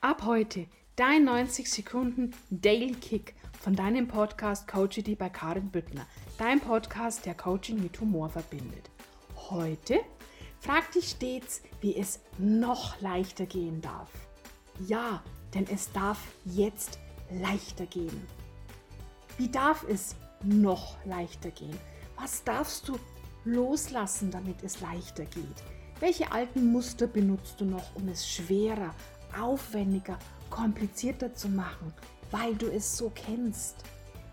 Ab heute dein 90 Sekunden Daily Kick von deinem Podcast Coachity bei Karin Büttner. Dein Podcast, der Coaching mit Humor verbindet. Heute frag dich stets, wie es noch leichter gehen darf. Ja, denn es darf jetzt leichter gehen. Wie darf es noch leichter gehen? Was darfst du loslassen, damit es leichter geht? Welche alten Muster benutzt du noch, um es schwerer, aufwendiger, komplizierter zu machen, weil du es so kennst?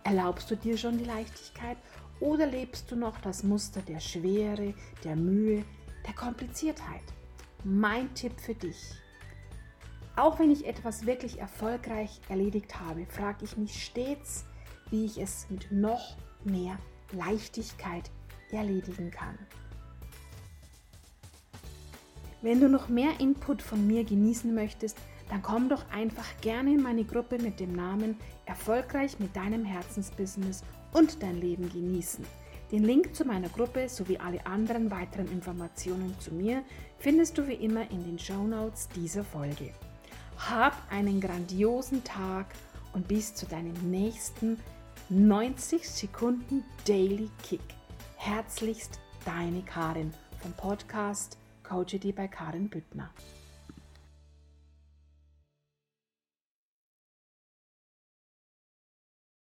Erlaubst du dir schon die Leichtigkeit oder lebst du noch das Muster der Schwere, der Mühe, der Kompliziertheit? Mein Tipp für dich. Auch wenn ich etwas wirklich erfolgreich erledigt habe, frage ich mich stets, wie ich es mit noch mehr Leichtigkeit erledigen kann. Wenn du noch mehr Input von mir genießen möchtest, dann komm doch einfach gerne in meine Gruppe mit dem Namen Erfolgreich mit deinem Herzensbusiness und dein Leben genießen. Den Link zu meiner Gruppe sowie alle anderen weiteren Informationen zu mir findest du wie immer in den Show Notes dieser Folge. Hab einen grandiosen Tag und bis zu deinem nächsten 90 Sekunden Daily Kick. Herzlichst deine Karin vom Podcast Coachity bei Karin Büttner.